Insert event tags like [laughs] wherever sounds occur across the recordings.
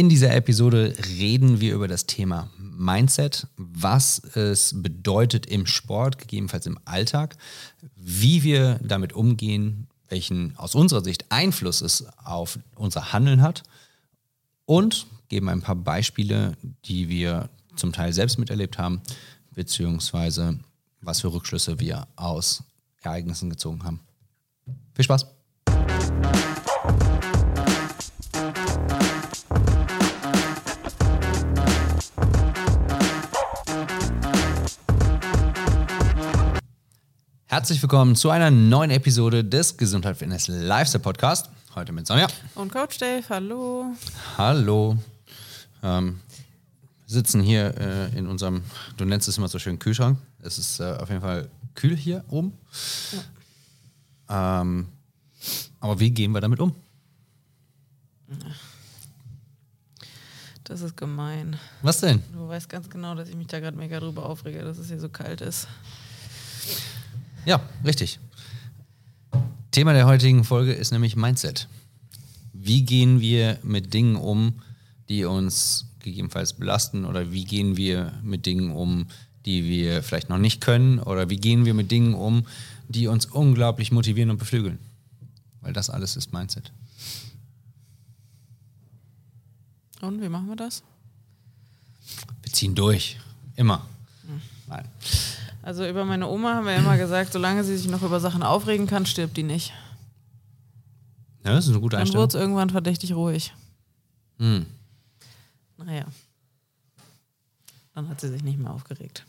In dieser Episode reden wir über das Thema Mindset, was es bedeutet im Sport, gegebenenfalls im Alltag, wie wir damit umgehen, welchen aus unserer Sicht Einfluss es auf unser Handeln hat und geben ein paar Beispiele, die wir zum Teil selbst miterlebt haben, beziehungsweise was für Rückschlüsse wir aus Ereignissen gezogen haben. Viel Spaß! Herzlich willkommen zu einer neuen Episode des Gesundheit Fitness Lifestyle Podcast. Heute mit Sonja. Und Coach Dave, hallo. Hallo. Ähm, wir sitzen hier äh, in unserem, du nennst es immer so schön Kühlschrank. Es ist äh, auf jeden Fall kühl hier oben. Ja. Ähm, aber wie gehen wir damit um? Das ist gemein. Was denn? Du weißt ganz genau, dass ich mich da gerade mega drüber aufrege, dass es hier so kalt ist. Ja, richtig. Thema der heutigen Folge ist nämlich Mindset. Wie gehen wir mit Dingen um, die uns gegebenenfalls belasten oder wie gehen wir mit Dingen um, die wir vielleicht noch nicht können oder wie gehen wir mit Dingen um, die uns unglaublich motivieren und beflügeln. Weil das alles ist Mindset. Und wie machen wir das? Wir ziehen durch. Immer. Hm. Nein. Also über meine Oma haben wir immer gesagt, solange sie sich noch über Sachen aufregen kann, stirbt die nicht. Ja, das ist eine gute Einstellung. Dann wurde es irgendwann verdächtig ruhig. Hm. Naja. Dann hat sie sich nicht mehr aufgeregt.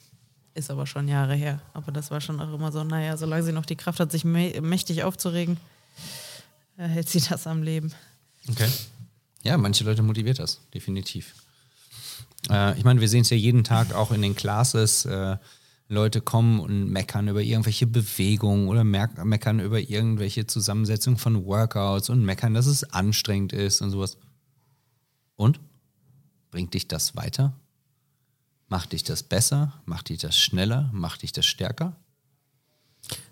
Ist aber schon Jahre her. Aber das war schon auch immer so, naja, solange sie noch die Kraft hat, sich mächtig aufzuregen, hält sie das am Leben. Okay. Ja, manche Leute motiviert das, definitiv. Äh, ich meine, wir sehen es ja jeden Tag auch in den Classes. Äh, Leute kommen und meckern über irgendwelche Bewegungen oder meckern über irgendwelche Zusammensetzungen von Workouts und meckern, dass es anstrengend ist und sowas. Und? Bringt dich das weiter? Macht dich das besser? Macht dich das schneller? Macht dich das stärker?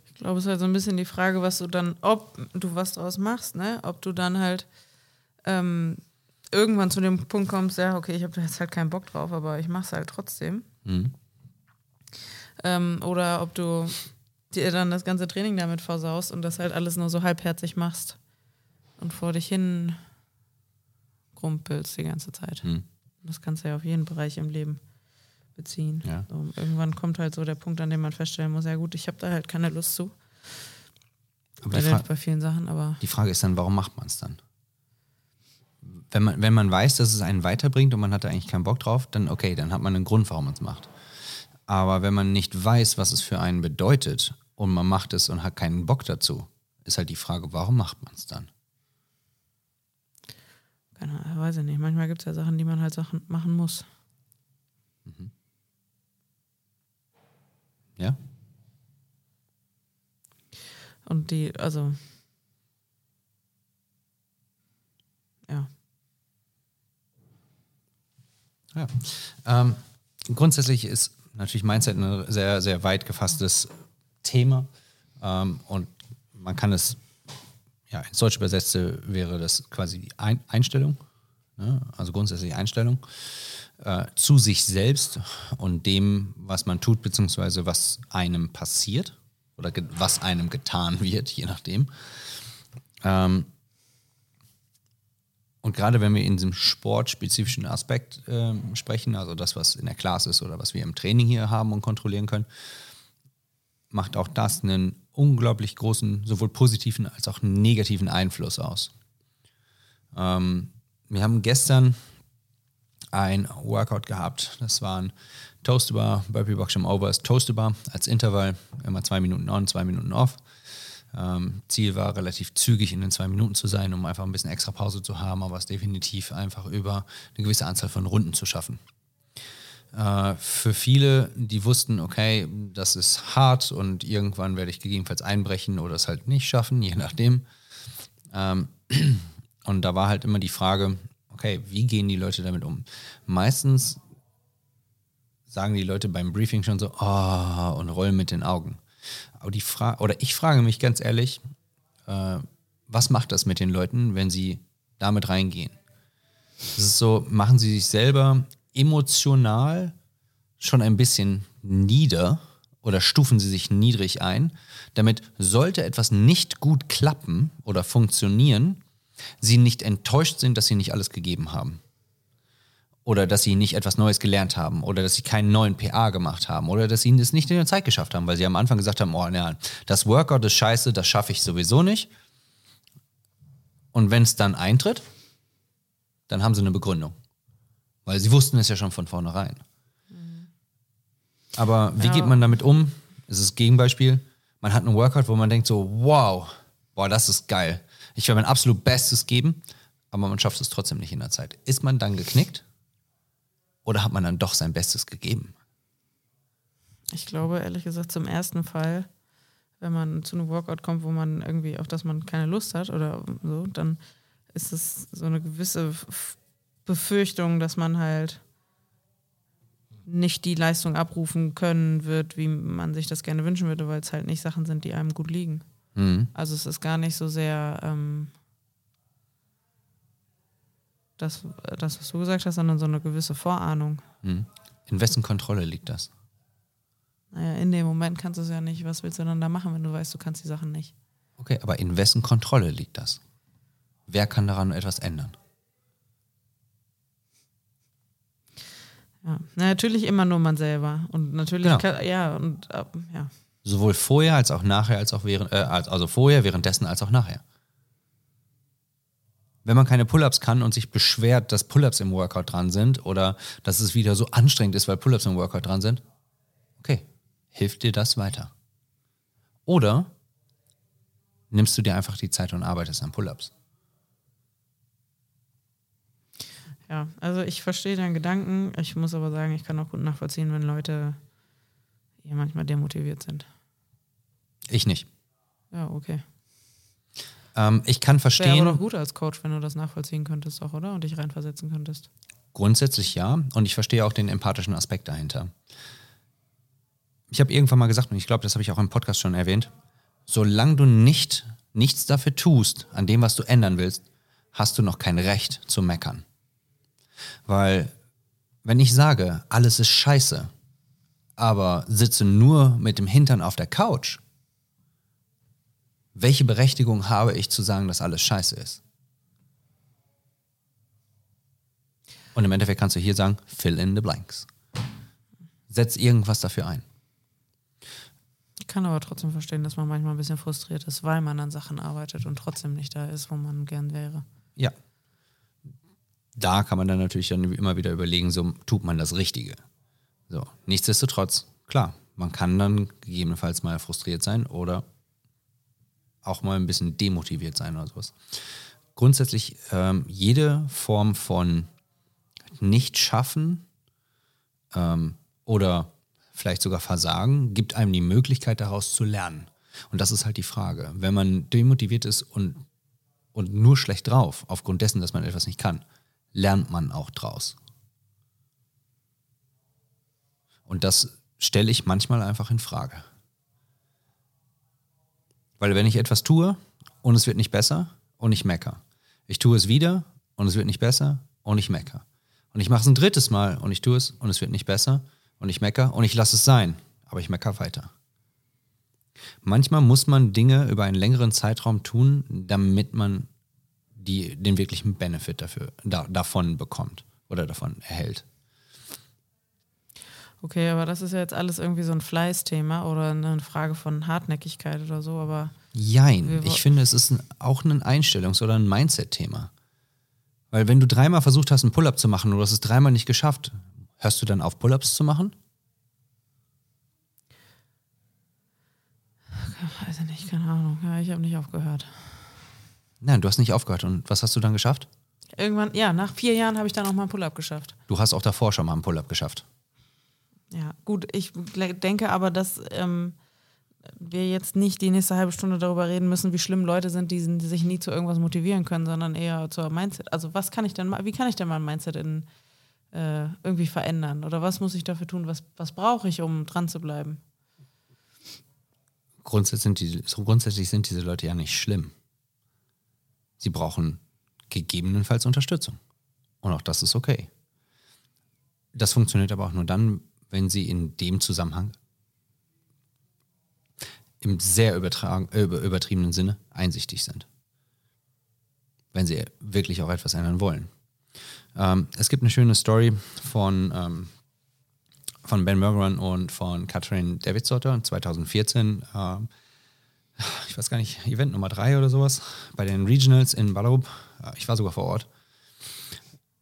Ich glaube, es ist halt so ein bisschen die Frage, was du dann, ob du was draus machst, ne? Ob du dann halt ähm, irgendwann zu dem Punkt kommst, ja, okay, ich habe jetzt halt keinen Bock drauf, aber ich mache es halt trotzdem. Mhm. Ähm, oder ob du dir dann das ganze Training damit versaust und das halt alles nur so halbherzig machst und vor dich hin rumpelst die ganze Zeit. Hm. Das kannst du ja auf jeden Bereich im Leben beziehen. Ja. So, irgendwann kommt halt so der Punkt, an dem man feststellen muss, ja gut, ich habe da halt keine Lust zu. bei, bei vielen Sachen, aber. Die Frage ist dann, warum macht man es dann? Wenn man, wenn man weiß, dass es einen weiterbringt und man hat da eigentlich keinen Bock drauf, dann okay, dann hat man einen Grund, warum man es macht. Aber wenn man nicht weiß, was es für einen bedeutet und man macht es und hat keinen Bock dazu, ist halt die Frage, warum macht man es dann? Keine Ahnung, weiß ich nicht. Manchmal gibt es ja Sachen, die man halt Sachen machen muss. Mhm. Ja. Und die, also, ja. Ja. Ähm, grundsätzlich ist natürlich Mindset ein sehr, sehr weit gefasstes Thema. Ähm, und man kann es, ja, ins Deutsche übersetzte wäre das quasi die Ein Einstellung, ne? also grundsätzlich Einstellung äh, zu sich selbst und dem, was man tut, beziehungsweise was einem passiert oder was einem getan wird, [laughs] je nachdem. Ähm, und gerade wenn wir in diesem sportspezifischen Aspekt äh, sprechen, also das, was in der Class ist oder was wir im Training hier haben und kontrollieren können, macht auch das einen unglaublich großen, sowohl positiven als auch negativen Einfluss aus. Ähm, wir haben gestern ein Workout gehabt. Das war ein Toaster Burpee Box Jump Overs, Toaster als Intervall, immer zwei Minuten on, zwei Minuten off. Ähm, Ziel war relativ zügig in den zwei Minuten zu sein, um einfach ein bisschen extra Pause zu haben, aber es definitiv einfach über eine gewisse Anzahl von Runden zu schaffen. Äh, für viele, die wussten, okay, das ist hart und irgendwann werde ich gegebenenfalls einbrechen oder es halt nicht schaffen, je nachdem. Ähm, und da war halt immer die Frage, okay, wie gehen die Leute damit um? Meistens sagen die Leute beim Briefing schon so, oh, und rollen mit den Augen. Aber die Frage, oder ich frage mich ganz ehrlich, äh, was macht das mit den Leuten, wenn sie damit reingehen? Es ist so, machen sie sich selber emotional schon ein bisschen nieder oder stufen sie sich niedrig ein, damit sollte etwas nicht gut klappen oder funktionieren, sie nicht enttäuscht sind, dass sie nicht alles gegeben haben. Oder dass sie nicht etwas Neues gelernt haben. Oder dass sie keinen neuen PA gemacht haben. Oder dass sie es nicht in der Zeit geschafft haben, weil sie am Anfang gesagt haben, oh nein, das Workout ist scheiße, das schaffe ich sowieso nicht. Und wenn es dann eintritt, dann haben sie eine Begründung. Weil sie wussten es ja schon von vornherein. Aber wie Ja. geht man damit um? Es ist das Gegenbeispiel. Man hat einen Workout, wo man denkt so, wow, boah, das ist geil. Ich werde mein absolut Bestes geben, aber man schafft es trotzdem nicht in der Zeit. Ist man dann geknickt? Oder hat man dann doch sein Bestes gegeben? Ich glaube, ehrlich gesagt, zum ersten Fall, wenn man zu einem Workout kommt, wo man irgendwie, auf das man keine Lust hat oder so, dann ist es so eine gewisse Befürchtung, dass man halt nicht die Leistung abrufen können wird, wie man sich das gerne wünschen würde, weil es halt nicht Sachen sind, die einem gut liegen. Mhm. Also es ist gar nicht so sehr ähm, das, das, was du gesagt hast, sondern so eine gewisse Vorahnung. Mhm. In wessen Kontrolle liegt das? Naja, in dem Moment kannst du es ja nicht. Was willst du dann da machen, wenn du weißt, du kannst die Sachen nicht? Okay, aber in wessen Kontrolle liegt das? Wer kann daran etwas ändern? Ja, Na, natürlich immer nur man selber. Und natürlich, Genau. kann, ja, und äh, ja. Sowohl vorher als auch nachher, als auch während, äh, als- also vorher, währenddessen als auch nachher. Wenn man keine Pull-ups kann und sich beschwert, dass Pull-ups im Workout dran sind oder dass es wieder so anstrengend ist, weil Pull-ups im Workout dran sind, okay, hilft dir das weiter? Oder nimmst du dir einfach die Zeit und arbeitest an Pull-ups? Ja, also ich verstehe deinen Gedanken. Ich muss aber sagen, ich kann auch gut nachvollziehen, wenn Leute ja manchmal demotiviert sind. Ich nicht. Ja, okay. Ähm, ich kann Wäre verstehen. aber doch gut als Coach, wenn du das nachvollziehen könntest auch, oder? Und dich reinversetzen könntest. Grundsätzlich ja. Und ich verstehe auch den empathischen Aspekt dahinter. Ich habe irgendwann mal gesagt, und ich glaube, das habe ich auch im Podcast schon erwähnt, solange du nicht nichts dafür tust, an dem, was du ändern willst, hast du noch kein Recht zu meckern. Weil, wenn ich sage, alles ist scheiße, aber sitze nur mit dem Hintern auf der Couch, welche Berechtigung habe ich zu sagen, dass alles scheiße ist? Und im Endeffekt kannst du hier sagen, fill in the blanks. Setz irgendwas dafür ein. Ich kann aber trotzdem verstehen, dass man manchmal ein bisschen frustriert ist, weil man an Sachen arbeitet und trotzdem nicht da ist, wo man gern wäre. Ja. Da kann man dann natürlich dann immer wieder überlegen, so tut man das Richtige. So, nichtsdestotrotz, klar, man kann dann gegebenenfalls mal frustriert sein oder auch mal ein bisschen demotiviert sein oder sowas. Grundsätzlich ähm, jede Form von Nicht-Schaffen ähm, oder vielleicht sogar Versagen gibt einem die Möglichkeit daraus zu lernen. Und das ist halt die Frage. Wenn man demotiviert ist und und nur schlecht drauf, aufgrund dessen, dass man etwas nicht kann, lernt man auch draus. Und das stelle ich manchmal einfach in Frage. Weil wenn ich etwas tue und es wird nicht besser und ich mecker. Ich tue es wieder und es wird nicht besser und ich mecker. Und ich mache es ein drittes Mal und ich tue es und es wird nicht besser und ich mecker und ich lasse es sein, aber ich mecker weiter. Manchmal muss man Dinge über einen längeren Zeitraum tun, damit man die, den wirklichen Benefit dafür, da, davon bekommt oder davon erhält. Okay, aber das ist ja jetzt alles irgendwie so ein Fleißthema oder eine Frage von Hartnäckigkeit oder so, aber Jein. Ich finde, es ist ein, auch ein Einstellungs- oder ein Mindset-Thema. Weil wenn du dreimal versucht hast, einen Pull-up zu machen und du hast es dreimal nicht geschafft, hörst du dann auf, Pull-ups zu machen? weiß ich nicht, keine Ahnung. Ja, ich habe nicht aufgehört. Nein, du hast nicht aufgehört. Und was hast du dann geschafft? Irgendwann, ja, nach vier Jahren habe ich dann auch mal einen Pull-up geschafft. Du hast auch davor schon mal einen Pull-up geschafft. Ja, gut, ich denke aber, dass ähm, wir jetzt nicht die nächste halbe Stunde darüber reden müssen, wie schlimm Leute sind, die, die sich nie zu irgendwas motivieren können, sondern eher zur Mindset. Also was kann ich denn wie kann ich denn mein Mindset in, äh, irgendwie verändern? Oder was muss ich dafür tun? Was, was brauche ich, um dran zu bleiben? Grundsätzlich sind, die, grundsätzlich sind diese Leute ja nicht schlimm. Sie brauchen gegebenenfalls Unterstützung. Und auch das ist okay. Das funktioniert aber auch nur dann, wenn sie in dem Zusammenhang im sehr äh, übertriebenen Sinne einsichtig sind. Wenn sie wirklich auch etwas ändern wollen. Ähm, es gibt eine schöne Story von, ähm, von Ben Bergeron und von Catherine Davidsotter 2014. Ähm, ich weiß gar nicht, Event Nummer drei oder sowas, bei den Regionals in Ballerup. Ich war sogar vor Ort.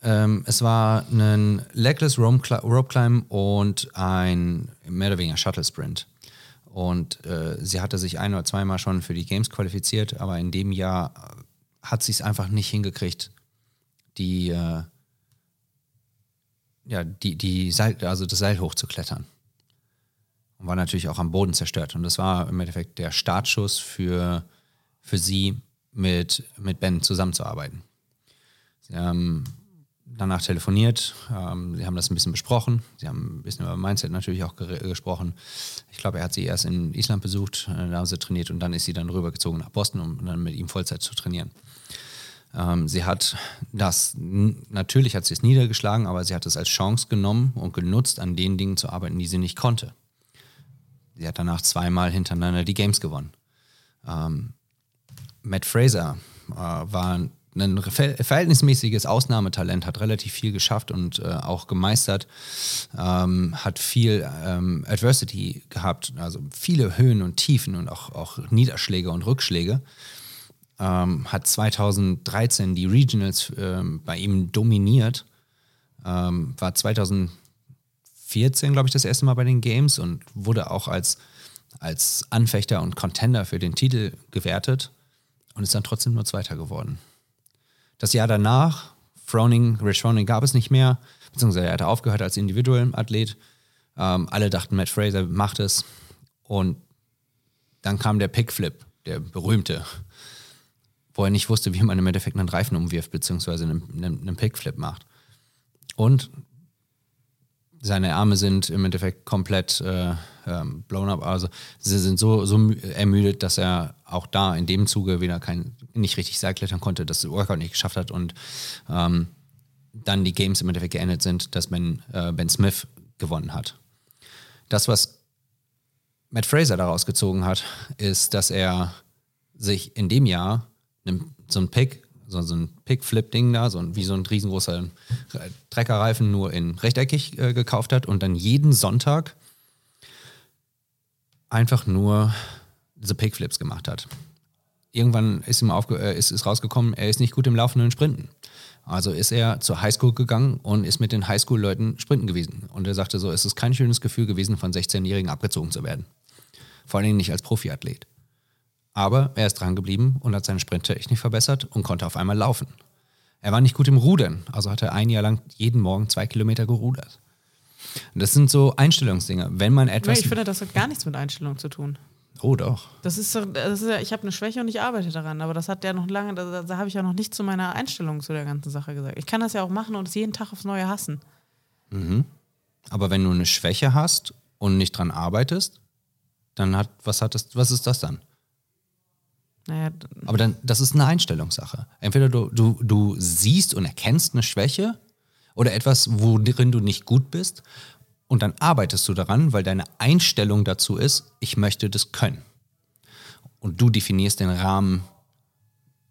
Ähm, es war ein Legless Rope Climb und ein mehr oder weniger Shuttle Sprint. Und äh, sie hatte sich ein oder zweimal schon für die Games qualifiziert, aber in dem Jahr hat sie es einfach nicht hingekriegt, die, äh, ja, die, die Seil, also das Seil hochzuklettern. Und war natürlich auch am Boden zerstört. Und das war im Endeffekt der Startschuss für, für sie, mit, mit Ben zusammenzuarbeiten. Sie haben danach telefoniert. Ähm, sie haben das ein bisschen besprochen. Sie haben ein bisschen über Mindset natürlich auch gesprochen. Ich glaube, er hat sie erst in Island besucht, äh, da haben sie trainiert und dann ist sie dann rübergezogen nach Boston, um dann mit ihm Vollzeit zu trainieren. Ähm, sie hat das, natürlich hat sie es niedergeschlagen, aber sie hat es als Chance genommen und genutzt, an den Dingen zu arbeiten, die sie nicht konnte. Sie hat danach zweimal hintereinander die Games gewonnen. Ähm, Matt Fraser äh, war ein verhältnismäßiges Ausnahmetalent, hat relativ viel geschafft und äh, auch gemeistert, ähm, hat viel ähm, Adversity gehabt, also viele Höhen und Tiefen und auch, auch Niederschläge und Rückschläge. Ähm, hat 2013 die Regionals ähm, bei ihm dominiert, ähm, war 2014, glaube ich, das erste Mal bei den Games und wurde auch als, als Anfechter und Contender für den Titel gewertet und ist dann trotzdem nur Zweiter geworden. Das Jahr danach, Froning, Rich Froning gab es nicht mehr, beziehungsweise er hatte aufgehört als Individualathlet. Ähm, alle dachten, Matt Fraser macht es. Und dann kam der Pickflip, der berühmte, wo er nicht wusste, wie man im Endeffekt einen Reifen umwirft, beziehungsweise einen, einen, einen Pickflip macht. Und seine Arme sind im Endeffekt komplett äh, ähm, blown up. Also sie sind so, so ermüdet, dass er auch da in dem Zuge wieder kein, nicht richtig Seilklettern konnte, das Workout nicht geschafft hat und ähm, dann die Games im Endeffekt geendet sind, dass Ben, äh, ben Smith gewonnen hat. Das, was Matt Fraser daraus gezogen hat, ist, dass er sich in dem Jahr so ein Pick so, so ein Pick-Flip-Ding da, so ein, wie so ein riesengroßer Treckerreifen nur in rechteckig äh, gekauft hat und dann jeden Sonntag einfach nur diese Pick-Flips gemacht hat. Irgendwann ist ihm aufge äh, ist, ist rausgekommen, er ist nicht gut im laufenden Sprinten. Also ist er zur Highschool gegangen und ist mit den Highschool-Leuten sprinten gewesen. Und er sagte so, es ist kein schönes Gefühl gewesen, von 16-Jährigen abgezogen zu werden. Vor allen Dingen nicht als Profiathlet. Aber er ist dran geblieben und hat seine Sprinttechnik verbessert und konnte auf einmal laufen. Er war nicht gut im Rudern, also hat er ein Jahr lang jeden Morgen zwei Kilometer gerudert. Und das sind so Einstellungsdinge. Wenn man etwas. ich finde, das hat gar nichts mit Einstellung zu tun. Oh, doch. Das ist, das ist ich habe eine Schwäche und ich arbeite daran, aber das hat ja noch lange, da, da habe ich ja noch nicht zu meiner Einstellung zu der ganzen Sache gesagt. Ich kann das ja auch machen und es jeden Tag aufs Neue hassen. Mhm. Aber wenn du eine Schwäche hast und nicht dran arbeitest, dann hat, was hat das, was ist das dann? Naja, Aber dann, das ist eine Einstellungssache. Entweder du, du, du siehst und erkennst eine Schwäche oder etwas, worin du nicht gut bist und dann arbeitest du daran, weil deine Einstellung dazu ist, ich möchte das können. Und du definierst den Rahmen,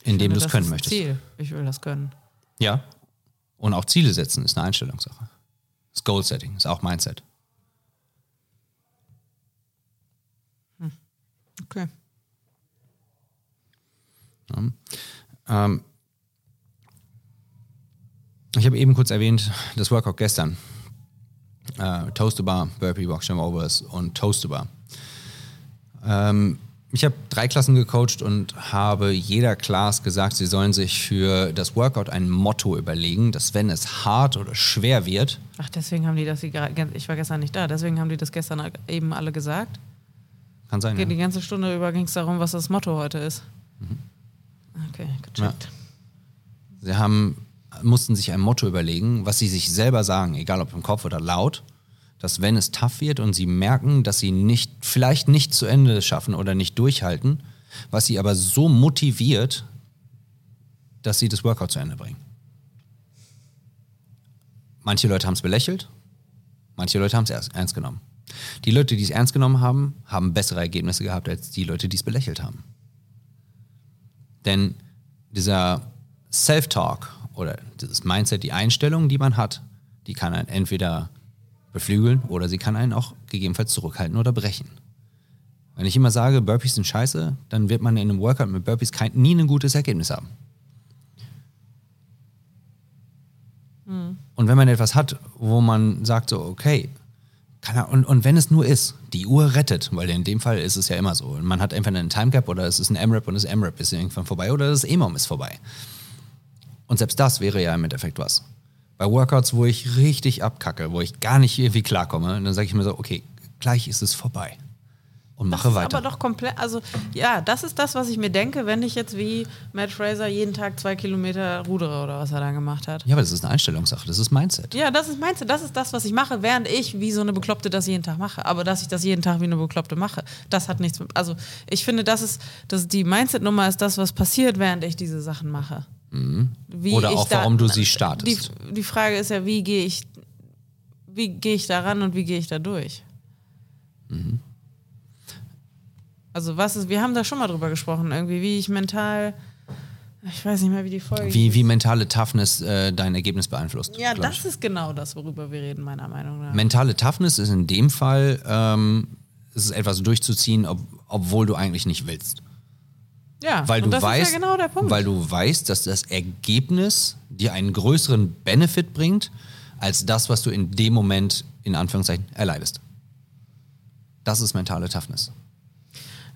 in dem du es können möchtest. Ziel. Ich will das können. Ja. Und auch Ziele setzen ist eine Einstellungssache. Das Goal Setting ist auch Mindset. Hm. Okay. Ja. Ähm, ich habe eben kurz erwähnt, das Workout gestern. Äh, Toast to Bar, Burpee, Boxjump Overs und Toast to Bar. Ähm, ich habe drei Klassen gecoacht und habe jeder Class gesagt, sie sollen sich für das Workout ein Motto überlegen, dass wenn es hart oder schwer wird. Ach, deswegen haben die das, ich war gestern nicht da, deswegen haben die das gestern eben alle gesagt. Kann sein. Die ja. ganze Stunde über ging es darum, was das Motto heute ist. Mhm. Okay, gecheckt. Ja. Sie haben, mussten sich ein Motto überlegen, was sie sich selber sagen, egal ob im Kopf oder laut, dass wenn es tough wird und sie merken, dass sie nicht, vielleicht nicht zu Ende schaffen oder nicht durchhalten, was sie aber so motiviert, dass sie das Workout zu Ende bringen. Manche Leute haben es belächelt, manche Leute haben es ernst genommen. Die Leute, die es ernst genommen haben, haben bessere Ergebnisse gehabt als die Leute, die es belächelt haben. Denn dieser Self-Talk oder dieses Mindset, die Einstellung, die man hat, die kann einen entweder beflügeln oder sie kann einen auch gegebenenfalls zurückhalten oder brechen. Wenn ich immer sage, Burpees sind scheiße, dann wird man in einem Workout mit Burpees kein, nie ein gutes Ergebnis haben. Mhm. Und wenn man etwas hat, wo man sagt so, okay, er, und, und wenn es nur ist, die Uhr rettet, weil in dem Fall ist es ja immer so. Man hat entweder einen Timecap oder es ist ein M-Rap und das M-Rap ist irgendwann vorbei oder das EMOM ist vorbei. Und selbst das wäre ja im Endeffekt was. Bei Workouts, wo ich richtig abkacke, wo ich gar nicht irgendwie klarkomme, dann sage ich mir so, okay, gleich ist es vorbei und mache das ist weiter. Aber doch komplett, also ja, das ist das, was ich mir denke, wenn ich jetzt wie Matt Fraser jeden Tag zwei Kilometer rudere oder was er da gemacht hat. Ja, aber das ist eine Einstellungssache, das ist Mindset. Ja, das ist Mindset, das ist das, was ich mache, während ich wie so eine Bekloppte das jeden Tag mache. Aber dass ich das jeden Tag wie eine Bekloppte mache, das hat nichts mit, also ich finde, das ist, das, die Mindset-Nummer ist das, was passiert, während ich diese Sachen mache. Mhm. Oder auch, da, warum du sie startest. Die, die Frage ist ja, wie gehe ich, wie gehe ich da ran und wie gehe ich da durch? Mhm. Also was ist, wir haben da schon mal drüber gesprochen, irgendwie, wie ich mental, ich weiß nicht mehr, wie die Folge Wie, wie mentale Toughness äh, dein Ergebnis beeinflusst. Ja, das ich. ist genau das, worüber wir reden, meiner Meinung nach. Mentale Toughness ist in dem Fall, ähm, ist etwas durchzuziehen, ob, obwohl du eigentlich nicht willst. Ja, weil du weißt, ja genau Weil du weißt, dass das Ergebnis dir einen größeren Benefit bringt, als das, was du in dem Moment in Anführungszeichen erleidest. Das ist mentale Toughness.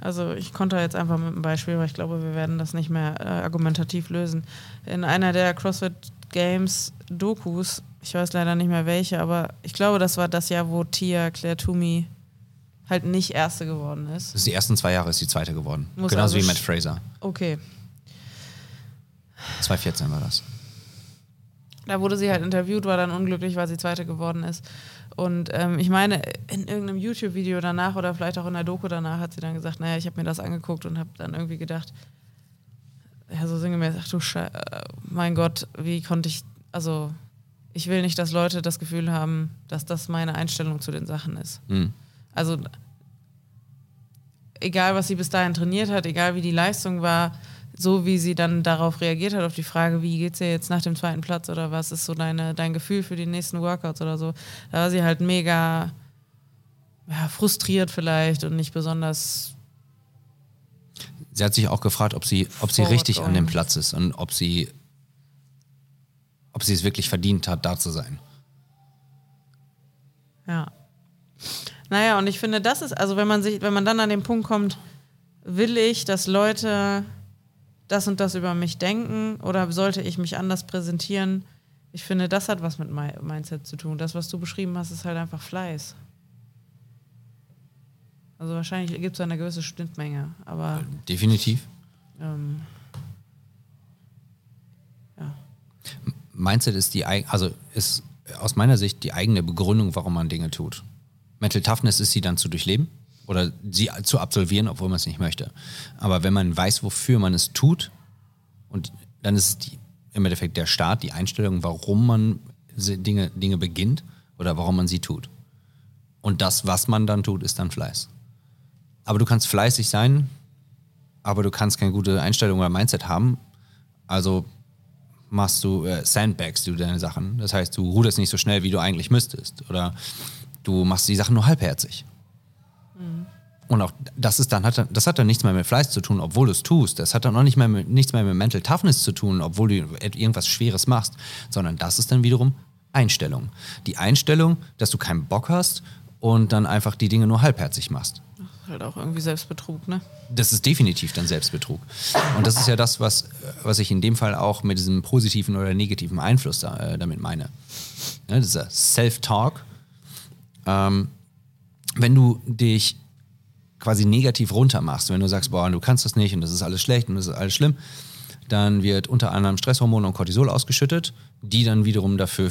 Also ich konnte jetzt einfach mit einem Beispiel, weil ich glaube, wir werden das nicht mehr äh, argumentativ lösen. In einer der CrossFit Games Dokus, ich weiß leider nicht mehr welche, aber ich glaube, das war das Jahr, wo Tia Claire Toomey halt nicht Erste geworden ist. Das ist die ersten zwei Jahre ist die Zweite geworden. Muss Genauso also wie Matt Fraser. Okay. 2014 war das. Da wurde sie halt interviewt, war dann unglücklich, weil sie Zweite geworden ist. Und ähm, ich meine, in irgendeinem YouTube-Video danach oder vielleicht auch in der Doku danach hat sie dann gesagt, naja, ich habe mir das angeguckt und habe dann irgendwie gedacht, ja, so sinngemäß, ach du Scheiße, äh, mein Gott, wie konnte ich, also ich will nicht, dass Leute das Gefühl haben, dass das meine Einstellung zu den Sachen ist. Mhm. Also egal, was sie bis dahin trainiert hat, egal wie die Leistung war, so wie sie dann darauf reagiert hat, auf die Frage, wie geht es dir jetzt nach dem zweiten Platz oder was ist so deine, dein Gefühl für die nächsten Workouts oder so, da war sie halt mega ja, frustriert vielleicht und nicht besonders. Sie hat sich auch gefragt, ob sie, ob sie richtig an dem Platz ist und ob sie, ob sie es wirklich verdient hat, da zu sein. Ja. Naja, und ich finde, das ist, also wenn man sich, wenn man dann an den Punkt kommt, will ich, dass Leute das und das über mich denken oder sollte ich mich anders präsentieren? Ich finde, das hat was mit Mindset zu tun. Das, was du beschrieben hast, ist halt einfach Fleiß. Also wahrscheinlich gibt es eine gewisse Schnittmenge, aber. Definitiv. Ähm, ja. Mindset ist die also ist aus meiner Sicht die eigene Begründung, warum man Dinge tut. Mental Toughness ist sie dann zu durchleben oder sie zu absolvieren, obwohl man es nicht möchte. Aber wenn man weiß, wofür man es tut, und dann ist die, im Endeffekt der Start, die Einstellung, warum man Dinge, Dinge beginnt oder warum man sie tut. Und das, was man dann tut, ist dann Fleiß. Aber du kannst fleißig sein, aber du kannst keine gute Einstellung oder Mindset haben. Also machst du, äh, sandbagst du deine Sachen. Das heißt, du ruderst nicht so schnell, wie du eigentlich müsstest. Oder du machst die Sachen nur halbherzig. Und auch das ist dann, hat, das hat dann nichts mehr mit Fleiß zu tun, obwohl du es tust. Das hat dann auch nicht mehr mit, nichts mehr mit Mental Toughness zu tun, obwohl du irgendwas Schweres machst. Sondern das ist dann wiederum Einstellung. Die Einstellung, dass du keinen Bock hast und dann einfach die Dinge nur halbherzig machst. Halt auch irgendwie Selbstbetrug, ne? Das ist definitiv dann Selbstbetrug. Und das ist ja das, was, was ich in dem Fall auch mit diesem positiven oder negativen Einfluss da, äh, damit meine. Ja, dieser Self-Talk. Ähm, wenn du dich quasi negativ runtermachst, wenn du sagst, boah, du kannst das nicht und das ist alles schlecht und das ist alles schlimm, dann wird unter anderem Stresshormone und Cortisol ausgeschüttet, die dann wiederum dafür,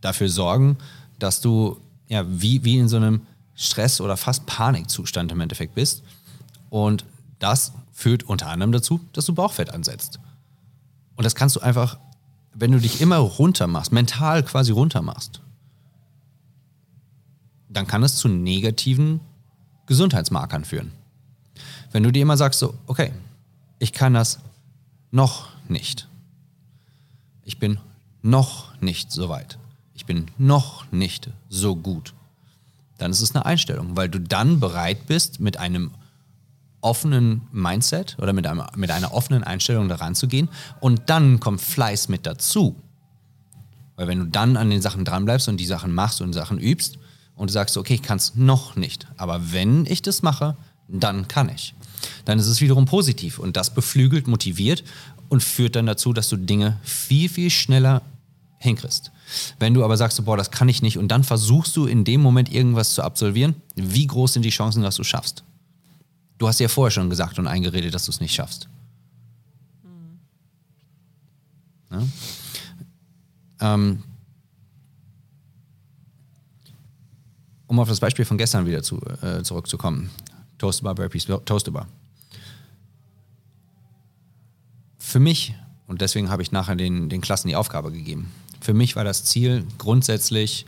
dafür sorgen, dass du ja wie, wie in so einem Stress- oder fast Panikzustand im Endeffekt bist. Und das führt unter anderem dazu, dass du Bauchfett ansetzt. Und das kannst du einfach, wenn du dich immer runter machst, mental quasi runter machst, dann kann es zu negativen Gesundheitsmarkern führen. Wenn du dir immer sagst, so, okay, ich kann das noch nicht. Ich bin noch nicht so weit. Ich bin noch nicht so gut. Dann ist es eine Einstellung, weil du dann bereit bist, mit einem offenen Mindset oder mit, einem, mit einer offenen Einstellung daran zu gehen. Und dann kommt Fleiß mit dazu. Weil wenn du dann an den Sachen dranbleibst und die Sachen machst und Sachen übst und du sagst, okay, ich kann es noch nicht, aber wenn ich das mache, dann kann ich. Dann ist es wiederum positiv und das beflügelt, motiviert und führt dann dazu, dass du Dinge viel, viel schneller hinkriegst. Wenn du aber sagst, boah, das kann ich nicht und dann versuchst du in dem Moment irgendwas zu absolvieren, wie groß sind die Chancen, dass du es schaffst? Du hast ja vorher schon gesagt und eingeredet, dass du es nicht schaffst. Mhm. Ja? Ähm, um auf das Beispiel von gestern wieder zu, äh, zurückzukommen. Toastbar, Burpees, Toastbar. Für mich, und deswegen habe ich nachher den, den Klassen die Aufgabe gegeben, für mich war das Ziel grundsätzlich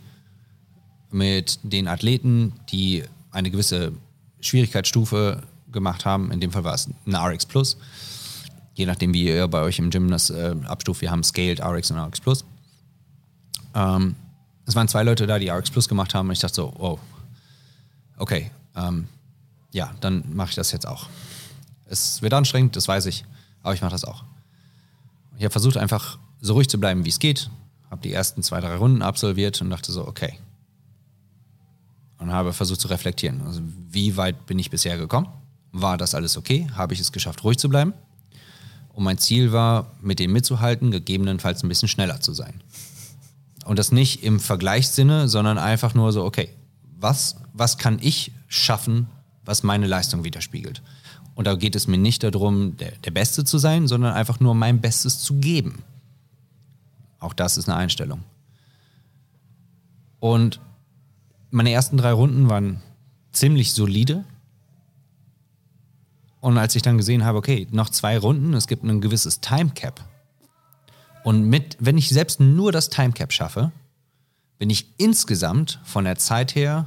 mit den Athleten, die eine gewisse Schwierigkeitsstufe gemacht haben, in dem Fall war es eine RX Plus, je nachdem wie ihr bei euch im Gym das äh, abstuft, wir haben Scaled RX und RX Plus, ähm, es waren zwei Leute da, die RX Plus gemacht haben und ich dachte so, oh, okay, ähm, ja, dann mache ich das jetzt auch. Es wird anstrengend, das weiß ich, aber ich mache das auch. Ich habe versucht einfach so ruhig zu bleiben, wie es geht, habe die ersten zwei, drei Runden absolviert und dachte so, okay. Und habe versucht zu reflektieren. Also, wie weit bin ich bisher gekommen? War das alles okay? Habe ich es geschafft, ruhig zu bleiben? Und mein Ziel war, mit dem mitzuhalten, gegebenenfalls ein bisschen schneller zu sein. Und das nicht im Vergleichssinne, sondern einfach nur so, okay, was, was kann ich schaffen, was meine Leistung widerspiegelt? Und da geht es mir nicht darum, der, der Beste zu sein, sondern einfach nur mein Bestes zu geben. Auch das ist eine Einstellung. Und meine ersten drei Runden waren ziemlich solide. Und als ich dann gesehen habe, okay, noch zwei Runden, es gibt ein gewisses Time Cap, und mit, wenn ich selbst nur das Timecap schaffe, bin ich insgesamt von der Zeit her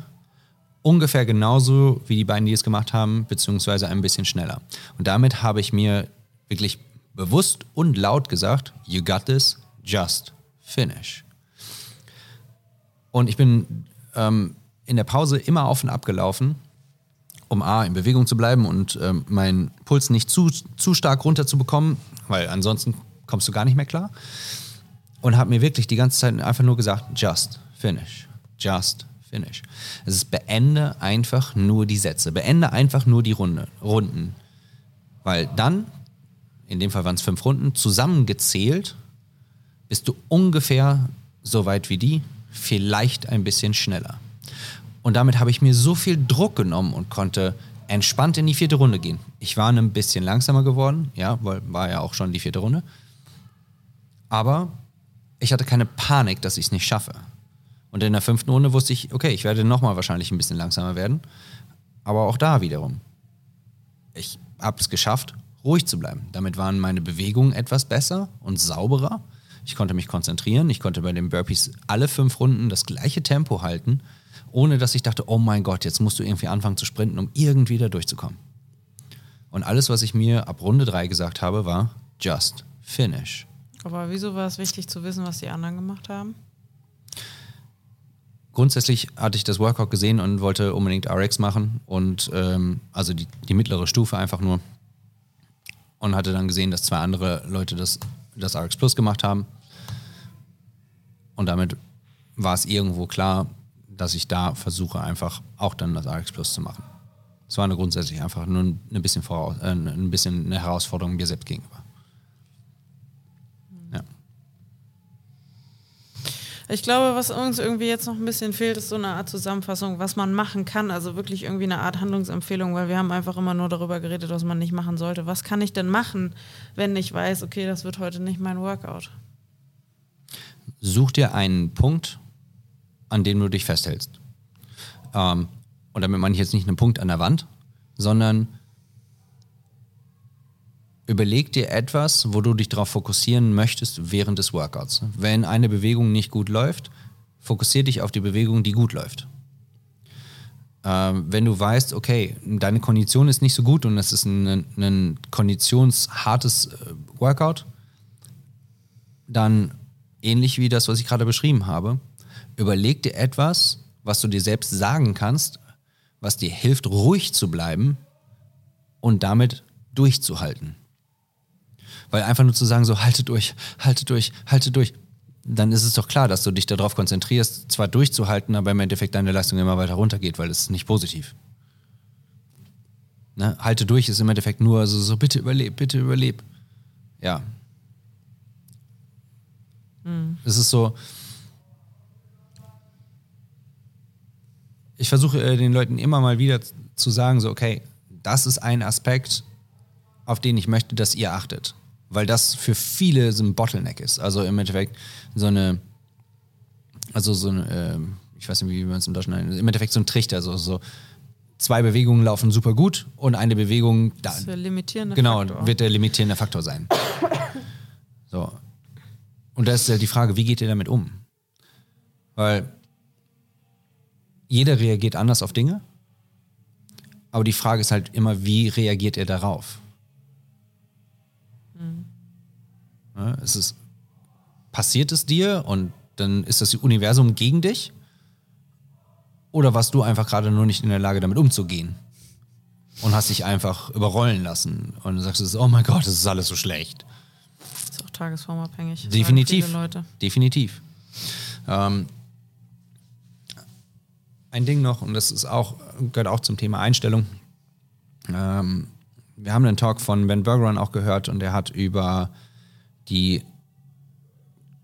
ungefähr genauso wie die beiden, die es gemacht haben, beziehungsweise ein bisschen schneller. Und damit habe ich mir wirklich bewusst und laut gesagt, you got this, just finish. Und ich bin ähm, in der Pause immer auf und ab gelaufen, um A, in Bewegung zu bleiben und ähm, meinen Puls nicht zu, zu stark runterzubekommen, weil ansonsten kommst du gar nicht mehr klar. Und habe mir wirklich die ganze Zeit einfach nur gesagt, just finish, just finish. Es ist beende einfach nur die Sätze, beende einfach nur die Runde, Runden. Weil dann, in dem Fall waren es fünf Runden, zusammengezählt, bist du ungefähr so weit wie die, vielleicht ein bisschen schneller. Und damit habe ich mir so viel Druck genommen und konnte entspannt in die vierte Runde gehen. Ich war ein bisschen langsamer geworden, ja, weil war ja auch schon die vierte Runde. Aber ich hatte keine Panik, dass ich es nicht schaffe. Und in der fünften Runde wusste ich, okay, ich werde nochmal wahrscheinlich ein bisschen langsamer werden. Aber auch da wiederum. Ich habe es geschafft, ruhig zu bleiben. Damit waren meine Bewegungen etwas besser und sauberer. Ich konnte mich konzentrieren. Ich konnte bei den Burpees alle fünf Runden das gleiche Tempo halten, ohne dass ich dachte, oh mein Gott, jetzt musst du irgendwie anfangen zu sprinten, um irgendwie da durchzukommen. Und alles, was ich mir ab Runde drei gesagt habe, war just finish. Aber wieso war es wichtig zu wissen, was die anderen gemacht haben? Grundsätzlich hatte ich das Workout gesehen und wollte unbedingt RX machen und ähm, also die, die mittlere Stufe einfach nur. Und hatte dann gesehen, dass zwei andere Leute das, das RX Plus gemacht haben. Und damit war es irgendwo klar, dass ich da versuche, einfach auch dann das RX Plus zu machen. Es war eine grundsätzlich einfach nur ein bisschen, voraus, äh, ein bisschen eine Herausforderung mir selbst gegenüber. Ich glaube, was uns irgendwie jetzt noch ein bisschen fehlt, ist so eine Art Zusammenfassung, was man machen kann. Also wirklich irgendwie eine Art Handlungsempfehlung, weil wir haben einfach immer nur darüber geredet, was man nicht machen sollte. Was kann ich denn machen, wenn ich weiß, okay, das wird heute nicht mein Workout? Such dir einen Punkt, an dem du dich festhältst. Ähm, und damit meine ich jetzt nicht einen Punkt an der Wand, sondern Überleg dir etwas, wo du dich darauf fokussieren möchtest während des Workouts. Wenn eine Bewegung nicht gut läuft, fokussiere dich auf die Bewegung, die gut läuft. Ähm, wenn du weißt, okay, deine Kondition ist nicht so gut und es ist ein, ein konditionshartes äh, Workout, dann ähnlich wie das, was ich gerade beschrieben habe, überleg dir etwas, was du dir selbst sagen kannst, was dir hilft, ruhig zu bleiben und damit durchzuhalten. Weil einfach nur zu sagen, so halte durch, halte durch, halte durch, dann ist es doch klar, dass du dich darauf konzentrierst, zwar durchzuhalten, aber im Endeffekt deine Leistung immer weiter runtergeht, weil es ist nicht positiv. Ne? Halte durch ist im Endeffekt nur so, so bitte überleb, bitte überleb. Ja. Mhm. Es ist so, ich versuche äh, den Leuten immer mal wieder zu sagen, so, okay, das ist ein Aspekt, auf den ich möchte, dass ihr achtet weil das für viele so ein Bottleneck ist. Also im Endeffekt so eine, also so eine, äh, ich weiß nicht, wie man es im Deutschen nennt, im Endeffekt so ein Trichter, so, so zwei Bewegungen laufen super gut und eine Bewegung da, das ist der limitierende genau, Faktor. wird der limitierende Faktor sein. so. Und da ist ja die Frage, wie geht ihr damit um? Weil jeder reagiert anders auf Dinge, aber die Frage ist halt immer, wie reagiert er darauf? Ne? Es ist, passiert es dir und dann ist das Universum gegen dich? Oder warst du einfach gerade nur nicht in der Lage, damit umzugehen? Und hast dich einfach überrollen lassen und du sagst, oh mein Gott, das ist alles so schlecht. Das ist auch tagesformabhängig. Definitiv. Definitiv. Ähm, ein Ding noch, und das ist auch, gehört auch zum Thema Einstellung. Ähm, wir haben einen Talk von Ben Bergeron auch gehört und der hat über die,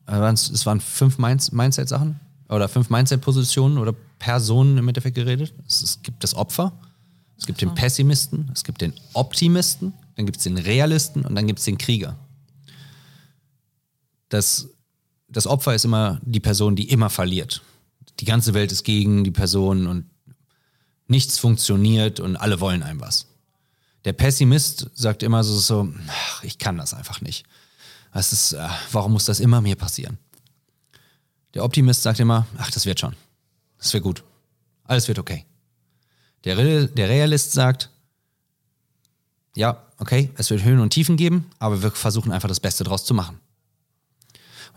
äh, es waren fünf Mindset-Sachen oder fünf Mindset-Positionen oder Personen im Endeffekt geredet. Es, gibt das Opfer, es gibt den Pessimisten, es gibt den Optimisten, dann gibt es den Realisten und dann gibt es den Krieger. Das, das Opfer ist immer die Person, die immer verliert. Die ganze Welt ist gegen die Person und nichts funktioniert und alle wollen einem was. Der Pessimist sagt immer so, so ach, ich kann das einfach nicht. Das ist, äh, warum muss das immer mir passieren? Der Optimist sagt immer, ach, das wird schon. Das wird gut. Alles wird okay. Der, Re der Realist sagt, ja, okay, es wird Höhen und Tiefen geben, aber wir versuchen einfach das Beste draus zu machen.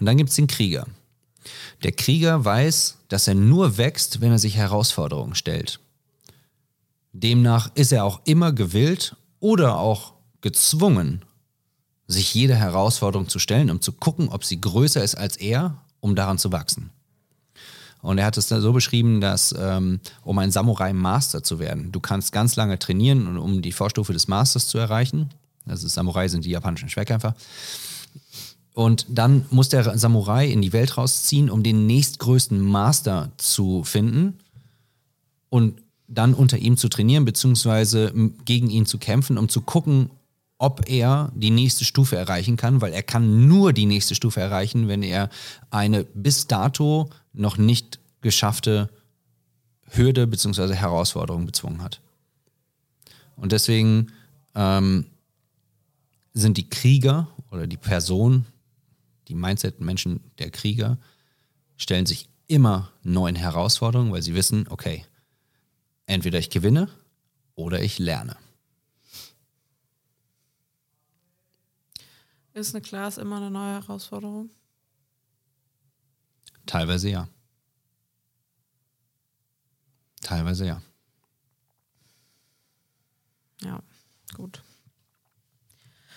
Und dann gibt es den Krieger. Der Krieger weiß, dass er nur wächst, wenn er sich Herausforderungen stellt. Demnach ist er auch immer gewillt oder auch gezwungen, sich jede Herausforderung zu stellen, um zu gucken, ob sie größer ist als er, um daran zu wachsen. Und er hat es so beschrieben, dass ähm, um ein Samurai-Master zu werden, du kannst ganz lange trainieren, um die Vorstufe des Masters zu erreichen. Also Samurai sind die japanischen Schwerkämpfer. Und dann muss der Samurai in die Welt rausziehen, um den nächstgrößten Master zu finden und dann unter ihm zu trainieren, beziehungsweise gegen ihn zu kämpfen, um zu gucken, ob er die nächste Stufe erreichen kann, weil er kann nur die nächste Stufe erreichen, wenn er eine bis dato noch nicht geschaffte Hürde bzw. Herausforderung bezwungen hat. Und deswegen ähm, sind die Krieger oder die Person, die Mindset-Menschen der Krieger, stellen sich immer neuen Herausforderungen, weil sie wissen, okay, entweder ich gewinne oder ich lerne. Ist eine Class immer eine neue Herausforderung? Teilweise ja. Teilweise ja. Ja, gut.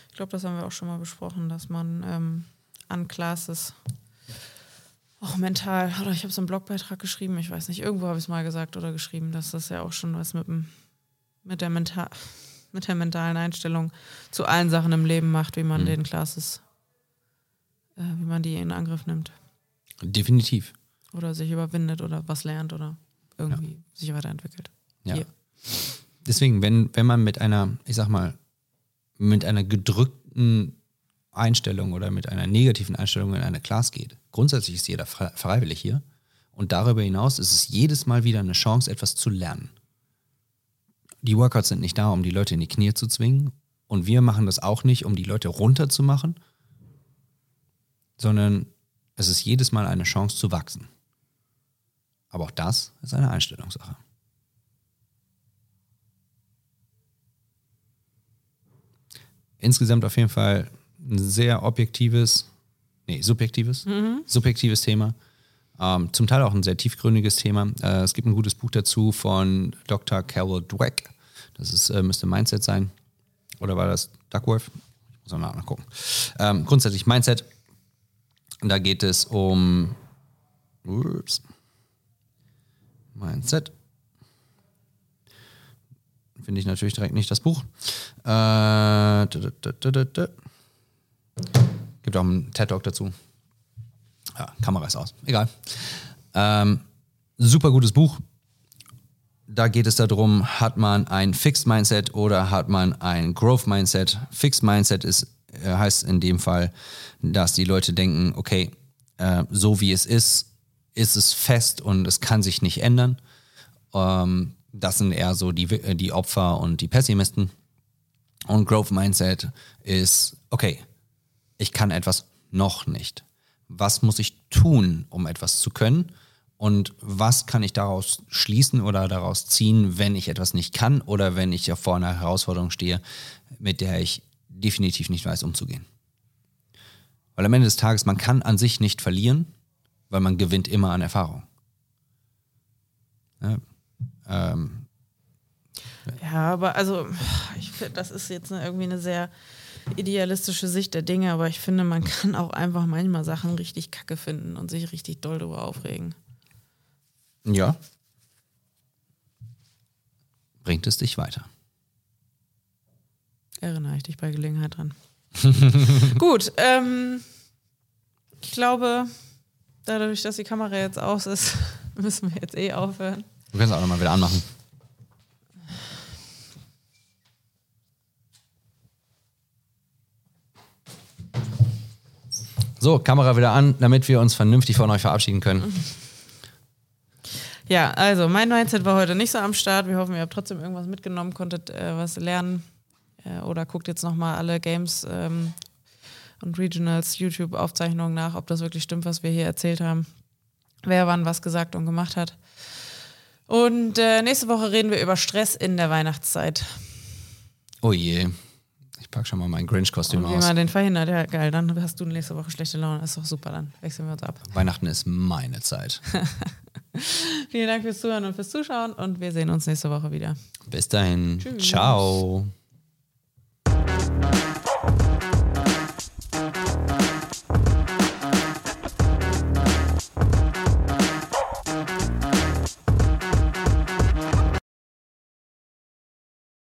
Ich glaube, das haben wir auch schon mal besprochen, dass man ähm, an Classes auch mental, oder ich habe so einen Blogbeitrag geschrieben, ich weiß nicht, irgendwo habe ich es mal gesagt oder geschrieben, dass das ja auch schon was mit, dem, mit der mental mit der mentalen Einstellung zu allen Sachen im Leben macht, wie man mhm. den Classes, äh, wie man die in Angriff nimmt. Definitiv. Oder sich überwindet oder was lernt oder irgendwie ja. sich weiterentwickelt. Ja. Hier. Deswegen, wenn, wenn man mit einer, ich sag mal, mit einer gedrückten Einstellung oder mit einer negativen Einstellung in eine Class geht, grundsätzlich ist jeder freiwillig hier. Und darüber hinaus ist es jedes Mal wieder eine Chance, etwas zu lernen die Workouts sind nicht da, um die Leute in die Knie zu zwingen. Und wir machen das auch nicht, um die Leute runterzumachen, sondern es ist jedes Mal eine Chance zu wachsen. Aber auch das ist eine Einstellungssache. Insgesamt auf jeden Fall ein sehr objektives, nee, subjektives, mhm. subjektives Thema. Ähm, zum Teil auch ein sehr tiefgründiges Thema. Äh, es gibt ein gutes Buch dazu von Dr. Carol Dweck. Das ist, äh, müsste Mindset sein. Oder war das Duckworth? Ich muss mal nachgucken. Ähm, grundsätzlich Mindset. Da geht es um ups, Mindset. Finde ich natürlich direkt nicht das Buch. Äh, da, da, da. Gibt auch einen TED-Talk dazu. Ja, Kamera ist aus. Egal. Ähm, super gutes Buch. Da geht es darum, hat man ein Fixed Mindset oder hat man ein Growth Mindset. Fixed Mindset ist, äh, heißt in dem Fall, dass die Leute denken, okay, äh, so wie es ist, ist es fest und es kann sich nicht ändern. Ähm, das sind eher so die, äh, die Opfer und die Pessimisten. Und Growth Mindset ist, okay, ich kann etwas noch nicht. Was muss ich tun, um etwas zu können? Und was kann ich daraus schließen oder daraus ziehen, wenn ich etwas nicht kann oder wenn ich vor einer Herausforderung stehe, mit der ich definitiv nicht weiß, umzugehen? Weil am Ende des Tages, man kann an sich nicht verlieren, weil man gewinnt immer an Erfahrung. Ja, ähm, Ja, aber also, ich finde, das ist jetzt irgendwie eine sehr idealistische Sicht der Dinge, aber ich finde, man kann auch einfach manchmal Sachen richtig kacke finden und sich richtig doll darüber aufregen. Ja. Bringt es dich weiter. Erinnere ich dich bei Gelegenheit dran. [laughs] Gut, ähm, ich glaube, dadurch, dass die Kamera jetzt aus ist, [laughs] müssen wir jetzt eh aufhören. Du kannst auch nochmal wieder anmachen. So, Kamera wieder an, damit wir uns vernünftig von euch verabschieden können. [laughs] Ja, also mein Mindset war heute nicht so am Start. Wir hoffen, ihr habt trotzdem irgendwas mitgenommen, konntet äh, was lernen äh, oder guckt jetzt nochmal alle Games ähm, und Regionals YouTube-Aufzeichnungen nach, ob das wirklich stimmt, was wir hier erzählt haben. Wer wann was gesagt und gemacht hat. Und äh, nächste Woche reden wir über Stress in der Weihnachtszeit. Oh je. Pack schon mal mein Grinch-Kostüm Und wie aus. man den verhindert. Ja, geil. Dann hast du nächste Woche schlechte Laune. Das ist doch super. Dann wechseln wir uns ab. Weihnachten ist meine Zeit. [laughs] Vielen Dank fürs Zuhören und fürs Zuschauen und wir sehen uns nächste Woche wieder. Bis dahin. Tschüss. Ciao.